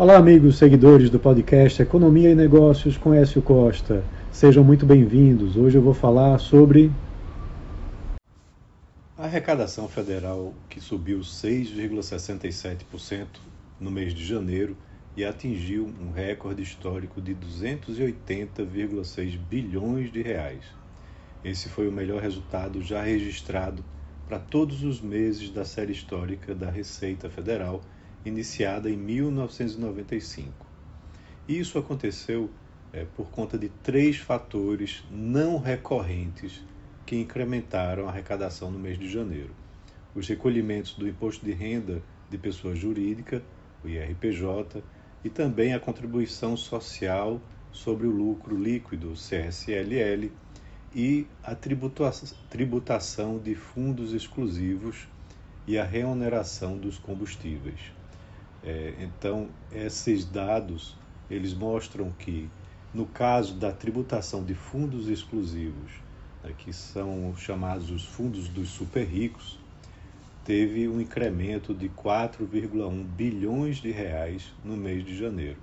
Olá, amigos seguidores do podcast Economia e Negócios com Écio Costa. Sejam muito bem-vindos. Hoje eu vou falar sobre a arrecadação federal que subiu 6,67% no mês de janeiro e atingiu um recorde histórico de 280,6 bilhões de reais. Esse foi o melhor resultado já registrado para todos os meses da série histórica da Receita Federal iniciada em 1995. Isso aconteceu é, por conta de três fatores não recorrentes que incrementaram a arrecadação no mês de janeiro: os recolhimentos do Imposto de Renda de Pessoa Jurídica, o IRPJ, e também a contribuição social sobre o lucro líquido, CSLL, e a tributação de fundos exclusivos e a reoneração dos combustíveis. É, então, esses dados eles mostram que, no caso da tributação de fundos exclusivos, né, que são chamados os fundos dos super ricos, teve um incremento de 4,1 bilhões de reais no mês de janeiro.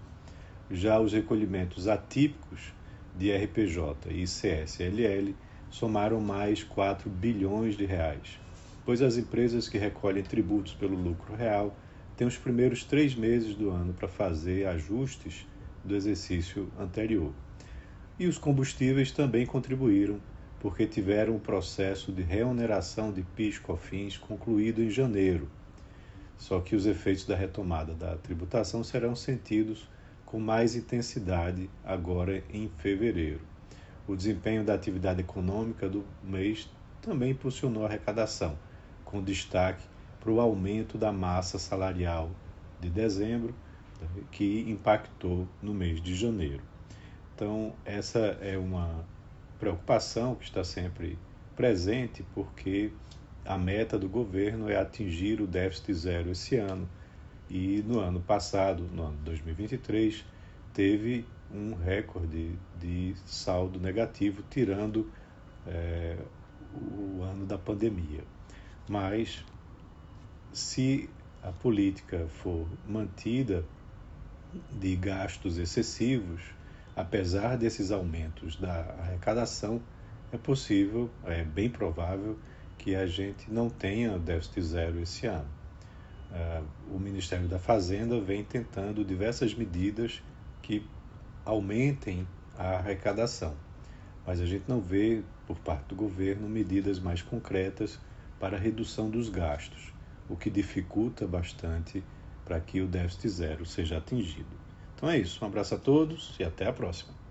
Já os recolhimentos atípicos de RPJ e CSLL somaram mais 4 bilhões de reais, pois as empresas que recolhem tributos pelo lucro real tem os primeiros três meses do ano para fazer ajustes do exercício anterior. E os combustíveis também contribuíram, porque tiveram o processo de reoneração de PIS/COFINS concluído em janeiro. Só que os efeitos da retomada da tributação serão sentidos com mais intensidade agora em fevereiro. O desempenho da atividade econômica do mês também impulsionou a arrecadação, com destaque para o aumento da massa salarial de dezembro, que impactou no mês de janeiro. Então, essa é uma preocupação que está sempre presente, porque a meta do governo é atingir o déficit zero esse ano. E no ano passado, no ano 2023, teve um recorde de saldo negativo, tirando é, o ano da pandemia. Mas se a política for mantida de gastos excessivos, apesar desses aumentos da arrecadação, é possível, é bem provável, que a gente não tenha déficit zero esse ano. Uh, o Ministério da Fazenda vem tentando diversas medidas que aumentem a arrecadação, mas a gente não vê, por parte do governo, medidas mais concretas para a redução dos gastos o que dificulta bastante para que o déficit zero seja atingido. Então é isso. Um abraço a todos e até a próxima.